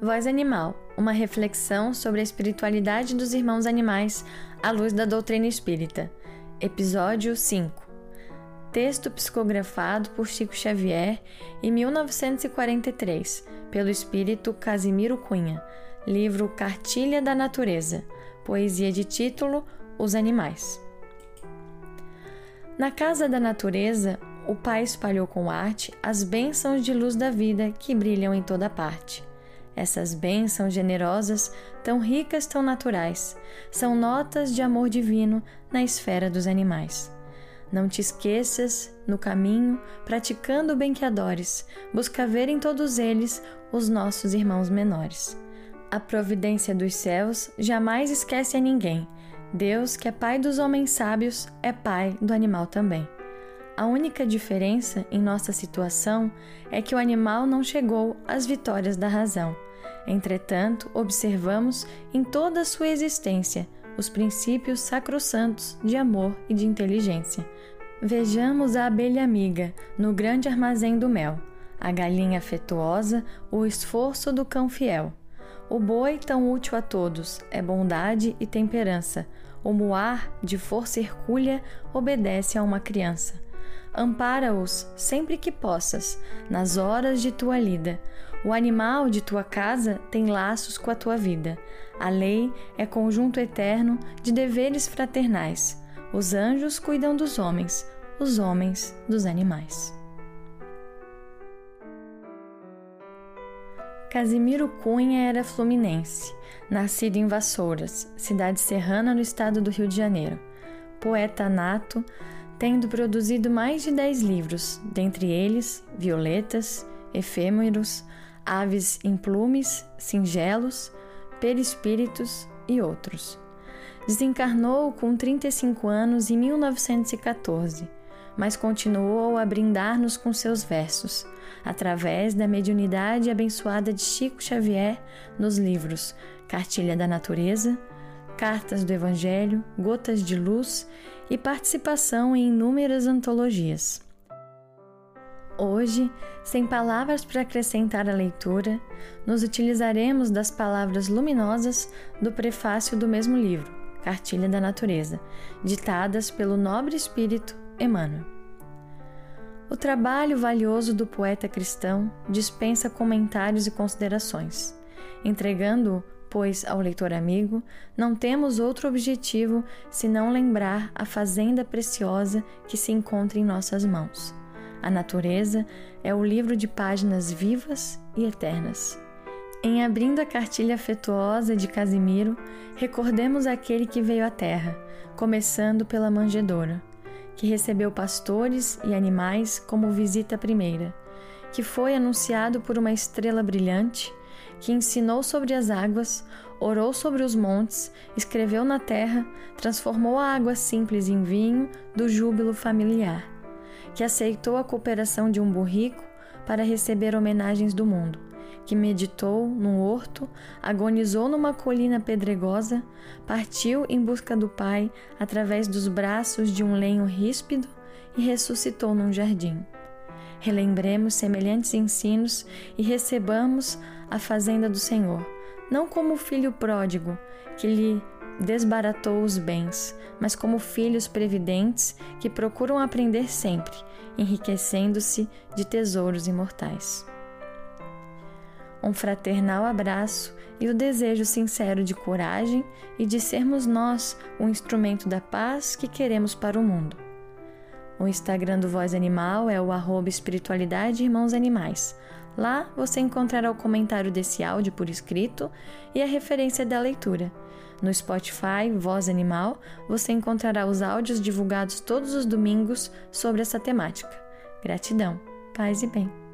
Voz Animal uma reflexão sobre a espiritualidade dos irmãos animais à luz da doutrina espírita. Episódio 5 Texto psicografado por Chico Xavier em 1943 pelo espírito Casimiro Cunha. Livro Cartilha da Natureza. Poesia de título Os Animais. Na casa da natureza, o Pai espalhou com arte as bênçãos de luz da vida que brilham em toda parte. Essas bênçãos generosas, tão ricas, tão naturais, são notas de amor divino na esfera dos animais. Não te esqueças, no caminho, praticando o bem que adores, busca ver em todos eles os nossos irmãos menores. A providência dos céus jamais esquece a ninguém. Deus, que é Pai dos homens sábios, é Pai do animal também. A única diferença em nossa situação é que o animal não chegou às vitórias da razão. Entretanto, observamos em toda a sua existência os princípios sacrossantos de amor e de inteligência. Vejamos a abelha amiga no grande armazém do mel, a galinha afetuosa, o esforço do cão fiel. O boi, tão útil a todos, é bondade e temperança. O muar, de força hercúlea, obedece a uma criança. Ampara-os sempre que possas, nas horas de tua lida. O animal de tua casa tem laços com a tua vida. A lei é conjunto eterno de deveres fraternais. Os anjos cuidam dos homens, os homens dos animais. Casimiro Cunha era fluminense, nascido em Vassouras, cidade serrana no estado do Rio de Janeiro. Poeta nato, tendo produzido mais de dez livros, dentre eles Violetas, Efêmeros, Aves em Plumes, Singelos, Perispíritos e outros. Desencarnou com 35 anos em 1914, mas continuou a brindar-nos com seus versos, através da mediunidade abençoada de Chico Xavier nos livros Cartilha da Natureza, Cartas do Evangelho, Gotas de Luz e participação em inúmeras antologias. Hoje, sem palavras para acrescentar à leitura, nos utilizaremos das palavras luminosas do prefácio do mesmo livro, Cartilha da Natureza, ditadas pelo nobre espírito Emmanuel. O trabalho valioso do poeta cristão dispensa comentários e considerações, entregando-o pois, ao leitor amigo, não temos outro objetivo senão lembrar a fazenda preciosa que se encontra em nossas mãos. A natureza é o livro de páginas vivas e eternas. Em abrindo a cartilha afetuosa de Casimiro, recordemos aquele que veio à terra, começando pela manjedoura, que recebeu pastores e animais como visita primeira, que foi anunciado por uma estrela brilhante que ensinou sobre as águas, orou sobre os montes, escreveu na terra, transformou a água simples em vinho do júbilo familiar, que aceitou a cooperação de um burrico para receber homenagens do mundo, que meditou num horto, agonizou numa colina pedregosa, partiu em busca do Pai através dos braços de um lenho ríspido e ressuscitou num jardim. Relembremos semelhantes ensinos e recebamos a fazenda do Senhor, não como filho pródigo que lhe desbaratou os bens, mas como filhos previdentes que procuram aprender sempre, enriquecendo-se de tesouros imortais. Um fraternal abraço e o desejo sincero de coragem e de sermos nós o instrumento da paz que queremos para o mundo. O Instagram do Voz Animal é o arroba espiritualidade irmãos animais. Lá você encontrará o comentário desse áudio por escrito e a referência da leitura. No Spotify Voz Animal você encontrará os áudios divulgados todos os domingos sobre essa temática. Gratidão, paz e bem.